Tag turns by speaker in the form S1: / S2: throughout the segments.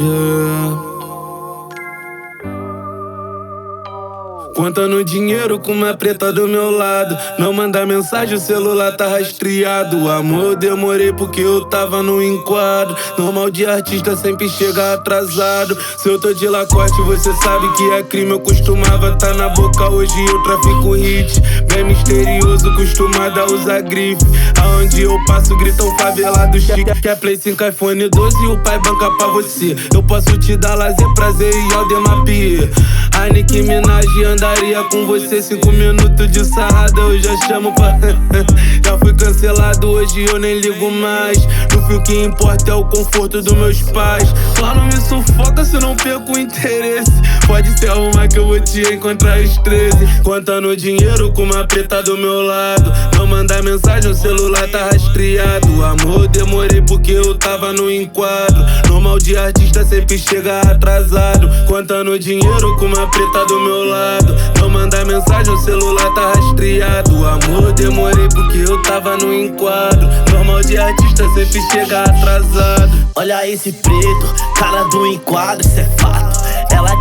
S1: Yeah. Contando dinheiro com uma preta do meu lado. Não manda mensagem, o celular tá rastreado. Amor, demorei porque eu tava no enquadro. Normal de artista sempre chega atrasado. Se eu tô de lacote, você sabe que é crime. Eu costumava tá na boca, hoje eu trafico hit. Bem misterioso, acostumado a usar grife. Aonde eu passo, gritam favelado chique. Quer Play 5, iPhone 12 e o pai banca pra você. Eu posso te dar lazer, prazer e Aldemar A Nicki Minaj andaria com você cinco minutos de sarrada, eu já chamo pra. já fui cancelado, hoje eu nem ligo mais. No fim, o que importa é o conforto dos meus pais. Lá não me sufoca se não perco o interesse. Pode ser uma que eu vou te encontrar às 13. Contando dinheiro com uma preta do meu lado. Não mandar mensagem, o celular tá rastreado. Amor, demorei porque eu tava no enquadro. Normal de artista sempre chega atrasado. Contando dinheiro com uma preta do meu lado. Não mandar mensagem, o celular tá rastreado. Amor, demorei porque eu tava no enquadro. Normal de artista sempre chega atrasado.
S2: Olha esse preto, cara do enquadro, cê é fato.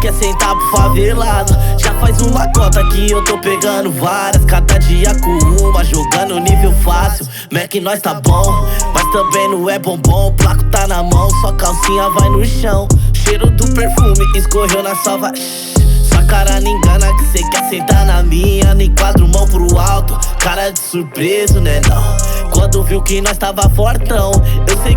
S2: Quer sentar pro favelado. Já faz uma cota que eu tô pegando várias. Cada dia com uma, jogando nível fácil. Mac nós tá bom, mas também não é bombom. Placo tá na mão, só calcinha vai no chão. Cheiro do perfume escorreu na salva cara não engana que cê quer sentar na minha. Nem quadro mão pro alto, cara de surpreso, né não? Quando viu que nós tava fortão, eu sei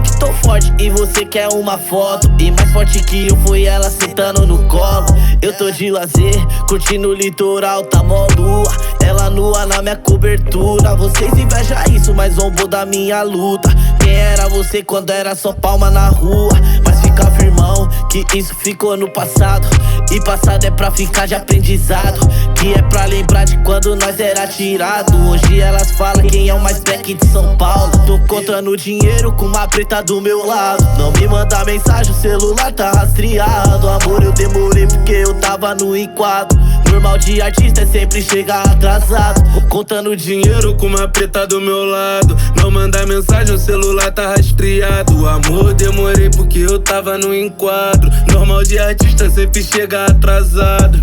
S2: forte e você quer uma foto. E mais forte que eu foi ela sentando no colo. Eu tô de lazer, curtindo o litoral, tá mó lua. Ela nua na minha cobertura. Vocês invejam isso, mas zombou da minha luta. Quem era você quando era só palma na rua? Mas fica firmão que isso ficou no passado. E passado é pra ficar de aprendizado. Que é pra lembrar de quando nós era tirado. Hoje elas falam quem é o mais black de São Paulo. Tô contando dinheiro com uma preta do meu lado. Não me manda mensagem, o celular tá rastreado. Amor, eu demorei porque eu tava no enquadro. Normal de artista é sempre chegar atrasado.
S1: Contando dinheiro com uma preta do meu lado. Não manda mensagem, o celular tá rastreado. Amor, demorei porque eu tava no enquadro. Normal de artista sempre chega atrasado.